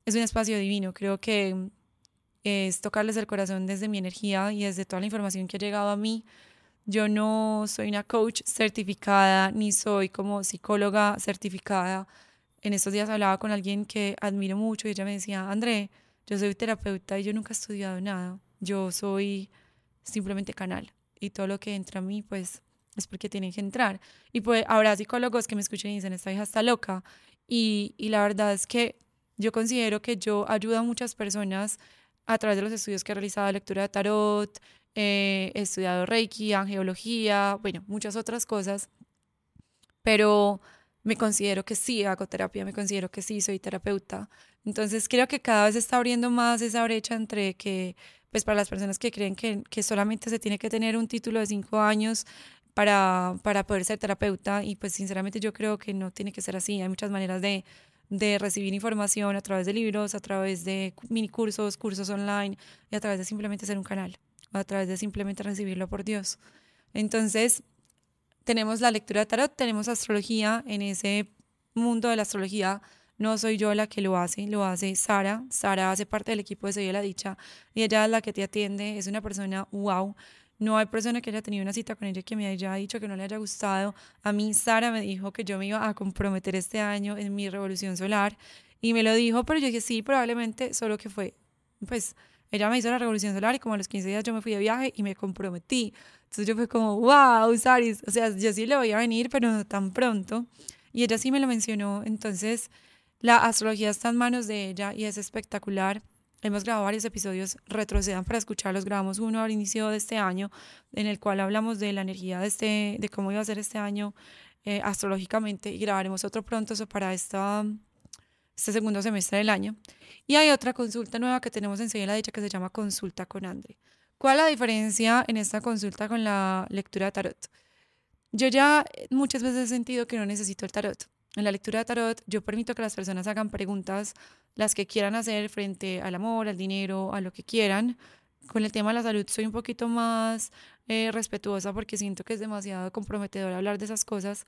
Es un espacio divino, creo que es tocarles el corazón desde mi energía y desde toda la información que ha llegado a mí. Yo no soy una coach certificada ni soy como psicóloga certificada en estos días hablaba con alguien que admiro mucho y ella me decía, André, yo soy terapeuta y yo nunca he estudiado nada, yo soy simplemente canal y todo lo que entra a mí pues es porque tienen que entrar. Y pues habrá psicólogos que me escuchen y dicen, esta hija está loca. Y, y la verdad es que yo considero que yo ayudo a muchas personas a través de los estudios que he realizado, lectura de tarot, eh, he estudiado Reiki, angeología, bueno, muchas otras cosas, pero me considero que sí hago terapia, me considero que sí soy terapeuta. Entonces creo que cada vez se está abriendo más esa brecha entre que, pues para las personas que creen que, que solamente se tiene que tener un título de cinco años para, para poder ser terapeuta y pues sinceramente yo creo que no tiene que ser así. Hay muchas maneras de, de recibir información a través de libros, a través de mini cursos, cursos online y a través de simplemente ser un canal, a través de simplemente recibirlo por Dios. Entonces, tenemos la lectura de tarot, tenemos astrología. En ese mundo de la astrología no soy yo la que lo hace, lo hace Sara. Sara hace parte del equipo de Sevilla la Dicha y ella es la que te atiende. Es una persona wow. No hay persona que haya tenido una cita con ella que me haya dicho que no le haya gustado. A mí Sara me dijo que yo me iba a comprometer este año en mi revolución solar y me lo dijo, pero yo dije sí, probablemente, solo que fue, pues, ella me hizo la revolución solar y como a los 15 días yo me fui de viaje y me comprometí. Entonces yo fui como, wow, Saris, o sea, yo sí le voy a venir, pero no tan pronto. Y ella sí me lo mencionó, entonces la astrología está en manos de ella y es espectacular. Hemos grabado varios episodios, retrocedan para escucharlos. Grabamos uno al inicio de este año, en el cual hablamos de la energía de, este, de cómo iba a ser este año eh, astrológicamente, y grabaremos otro pronto eso para esta, este segundo semestre del año. Y hay otra consulta nueva que tenemos en la Dicha que se llama Consulta con Andre. ¿Cuál es la diferencia en esta consulta con la lectura de tarot? Yo ya muchas veces he sentido que no necesito el tarot. En la lectura de tarot yo permito que las personas hagan preguntas, las que quieran hacer frente al amor, al dinero, a lo que quieran. Con el tema de la salud soy un poquito más eh, respetuosa porque siento que es demasiado comprometedor hablar de esas cosas.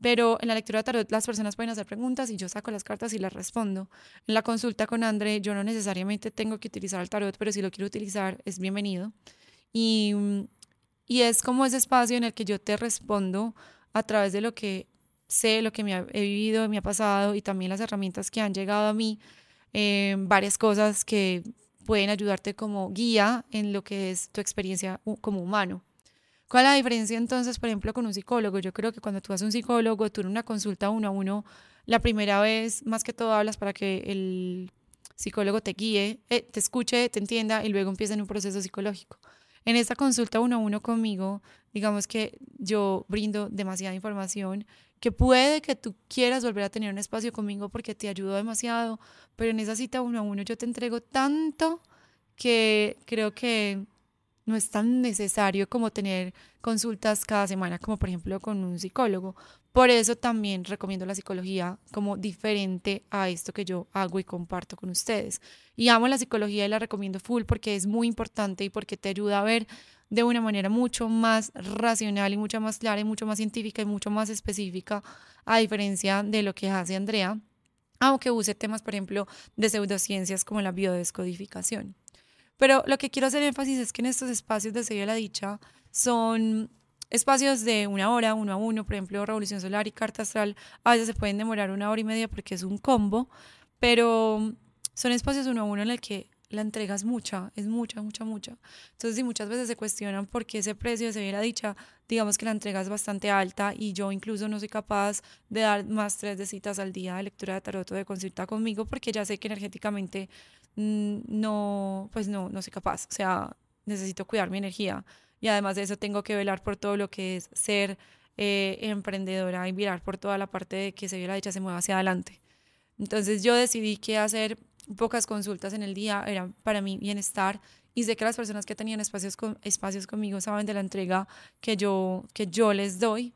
Pero en la lectura de tarot las personas pueden hacer preguntas y yo saco las cartas y las respondo. En la consulta con André yo no necesariamente tengo que utilizar el tarot, pero si lo quiero utilizar es bienvenido. Y, y es como ese espacio en el que yo te respondo a través de lo que sé, lo que me he vivido, me ha pasado y también las herramientas que han llegado a mí, eh, varias cosas que pueden ayudarte como guía en lo que es tu experiencia como humano. ¿Cuál es la diferencia entonces, por ejemplo, con un psicólogo? Yo creo que cuando tú vas a un psicólogo, tú en una consulta uno a uno, la primera vez, más que todo, hablas para que el psicólogo te guíe, eh, te escuche, te entienda y luego empieza en un proceso psicológico. En esta consulta uno a uno conmigo, digamos que yo brindo demasiada información que puede que tú quieras volver a tener un espacio conmigo porque te ayudo demasiado, pero en esa cita uno a uno yo te entrego tanto que creo que no es tan necesario como tener consultas cada semana, como por ejemplo con un psicólogo. Por eso también recomiendo la psicología como diferente a esto que yo hago y comparto con ustedes. Y amo la psicología y la recomiendo full porque es muy importante y porque te ayuda a ver de una manera mucho más racional y mucho más clara y mucho más científica y mucho más específica, a diferencia de lo que hace Andrea, aunque use temas, por ejemplo, de pseudociencias como la biodescodificación. Pero lo que quiero hacer énfasis es que en estos espacios de Sello la Dicha son espacios de una hora, uno a uno, por ejemplo, Revolución Solar y Carta Astral, a veces se pueden demorar una hora y media porque es un combo, pero son espacios uno a uno en el que la entrega es mucha, es mucha, mucha, mucha. Entonces, si muchas veces se cuestionan por qué ese precio se viera dicha, digamos que la entrega es bastante alta y yo incluso no soy capaz de dar más tres de citas al día de lectura de tarot o de consulta conmigo porque ya sé que energéticamente no, pues no, no soy capaz. O sea, necesito cuidar mi energía y además de eso tengo que velar por todo lo que es ser eh, emprendedora y mirar por toda la parte de que se viera dicha se mueva hacia adelante. Entonces yo decidí qué hacer pocas consultas en el día, era para mi bienestar y sé que las personas que tenían espacios, espacios conmigo saben de la entrega que yo, que yo les doy.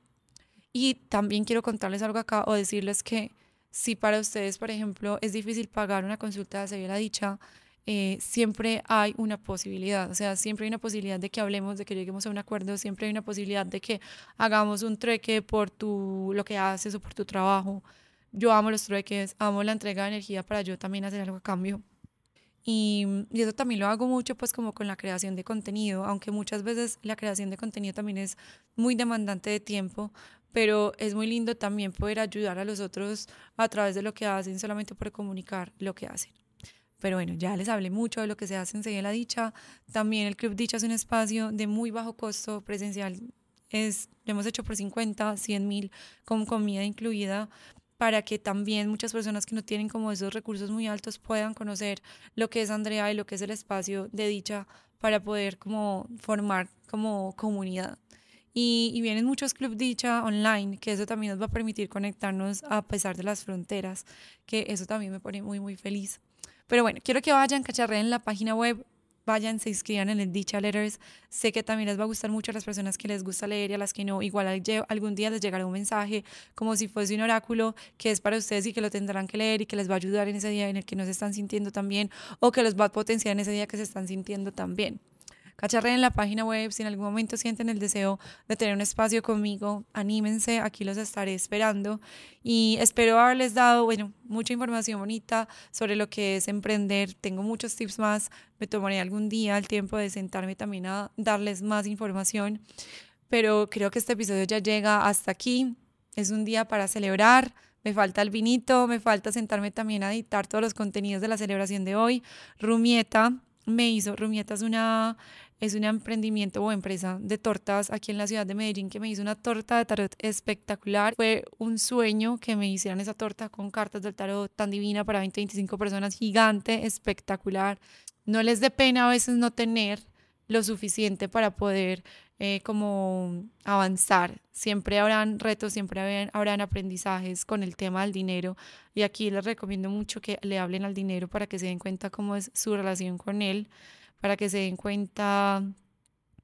Y también quiero contarles algo acá o decirles que si para ustedes, por ejemplo, es difícil pagar una consulta de severa dicha, eh, siempre hay una posibilidad, o sea, siempre hay una posibilidad de que hablemos, de que lleguemos a un acuerdo, siempre hay una posibilidad de que hagamos un treque por tu, lo que haces o por tu trabajo yo amo los trueques, amo la entrega de energía para yo también hacer algo a cambio. Y, y, eso también lo hago mucho pues como con la creación de contenido, aunque muchas veces la creación de contenido también es muy demandante de tiempo, pero es muy lindo también poder ayudar a los otros a través de lo que hacen, solamente por comunicar lo que hacen. Pero bueno, ya les hablé mucho de lo que se hace en la Dicha. También el Club Dicha es un espacio de muy bajo costo presencial. Es, lo hemos hecho por 50, 100 mil con comida incluida, para que también muchas personas que no tienen como esos recursos muy altos puedan conocer lo que es Andrea y lo que es el espacio de dicha para poder como formar como comunidad. Y, y vienen muchos clubes dicha online, que eso también nos va a permitir conectarnos a pesar de las fronteras, que eso también me pone muy, muy feliz. Pero bueno, quiero que vayan, cacharreen la página web vayan, se inscriban en el Dicha Letters. Sé que también les va a gustar mucho a las personas que les gusta leer y a las que no. Igual algún día les llegará un mensaje como si fuese un oráculo que es para ustedes y que lo tendrán que leer y que les va a ayudar en ese día en el que no se están sintiendo tan bien o que los va a potenciar en ese día que se están sintiendo tan bien cacharreen en la página web, si en algún momento sienten el deseo de tener un espacio conmigo, anímense, aquí los estaré esperando. Y espero haberles dado, bueno, mucha información bonita sobre lo que es emprender, tengo muchos tips más, me tomaré algún día el tiempo de sentarme también a darles más información, pero creo que este episodio ya llega hasta aquí, es un día para celebrar, me falta el vinito, me falta sentarme también a editar todos los contenidos de la celebración de hoy. Rumieta me hizo, Rumieta es una es un emprendimiento o empresa de tortas aquí en la ciudad de Medellín que me hizo una torta de tarot espectacular. Fue un sueño que me hicieran esa torta con cartas del tarot tan divina para 20, 25 personas, gigante, espectacular. No les dé pena a veces no tener lo suficiente para poder eh, como avanzar. Siempre habrán retos, siempre habrán, habrán, aprendizajes con el tema del dinero y aquí les recomiendo mucho que le hablen al dinero para que se den cuenta cómo es su relación con él para que se den cuenta,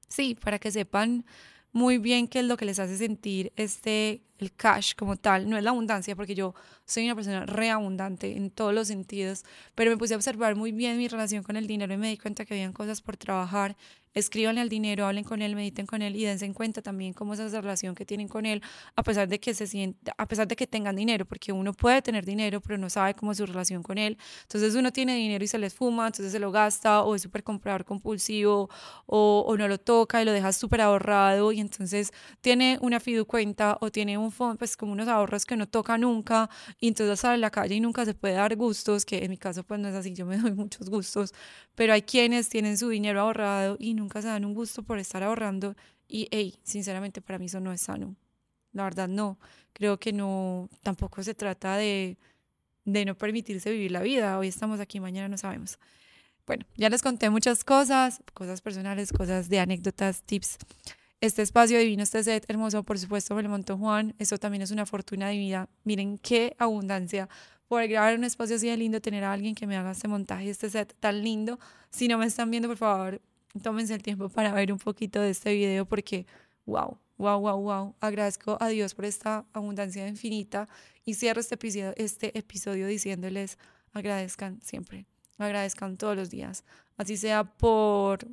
sí, para que sepan muy bien qué es lo que les hace sentir este el cash como tal, no es la abundancia, porque yo soy una persona reabundante en todos los sentidos, pero me puse a observar muy bien mi relación con el dinero y me di cuenta que habían cosas por trabajar escríbanle al dinero, hablen con él, mediten con él y dense en cuenta también cómo es esa relación que tienen con él, a pesar de que se sienta, a pesar de que tengan dinero, porque uno puede tener dinero, pero no sabe cómo es su relación con él. Entonces uno tiene dinero y se les fuma, entonces se lo gasta, o es súper comprador compulsivo, o, o, no lo toca y lo deja súper ahorrado, y entonces tiene una fidu cuenta o tiene un pues como unos ahorros que no toca nunca, y entonces sale a la calle y nunca se puede dar gustos, que en mi caso pues no es así, yo me doy muchos gustos, pero hay quienes tienen su dinero ahorrado y nunca se dan un gusto por estar ahorrando y, hey, sinceramente para mí eso no es sano. La verdad no. Creo que no, tampoco se trata de, de no permitirse vivir la vida. Hoy estamos aquí, mañana no sabemos. Bueno, ya les conté muchas cosas, cosas personales, cosas de anécdotas, tips. Este espacio divino, este set hermoso, por supuesto, me lo montó Juan. Eso también es una fortuna divina. Miren qué abundancia por grabar un espacio así de lindo, tener a alguien que me haga este montaje, este set tan lindo. Si no me están viendo, por favor, tómense el tiempo para ver un poquito de este video porque, wow, wow, wow, wow. Agradezco a Dios por esta abundancia infinita y cierro este episodio, este episodio diciéndoles agradezcan siempre, agradezcan todos los días, así sea por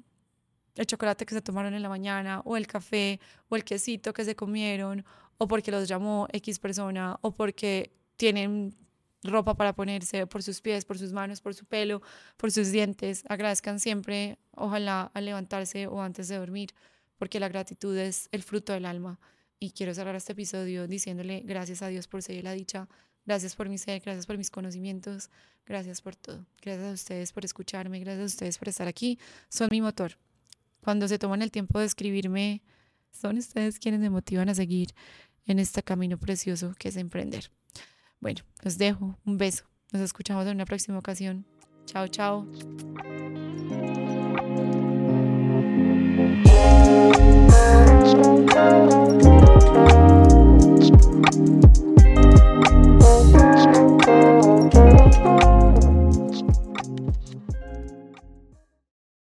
el chocolate que se tomaron en la mañana, o el café, o el quesito que se comieron, o porque los llamó X persona, o porque tienen ropa para ponerse, por sus pies, por sus manos, por su pelo, por sus dientes. Agradezcan siempre, ojalá al levantarse o antes de dormir, porque la gratitud es el fruto del alma. Y quiero cerrar este episodio diciéndole gracias a Dios por ser la dicha, gracias por mi ser, gracias por mis conocimientos, gracias por todo. Gracias a ustedes por escucharme, gracias a ustedes por estar aquí. Son mi motor cuando se toman el tiempo de escribirme, son ustedes quienes me motivan a seguir en este camino precioso que es emprender. Bueno, los dejo, un beso, nos escuchamos en una próxima ocasión. Chao, chao.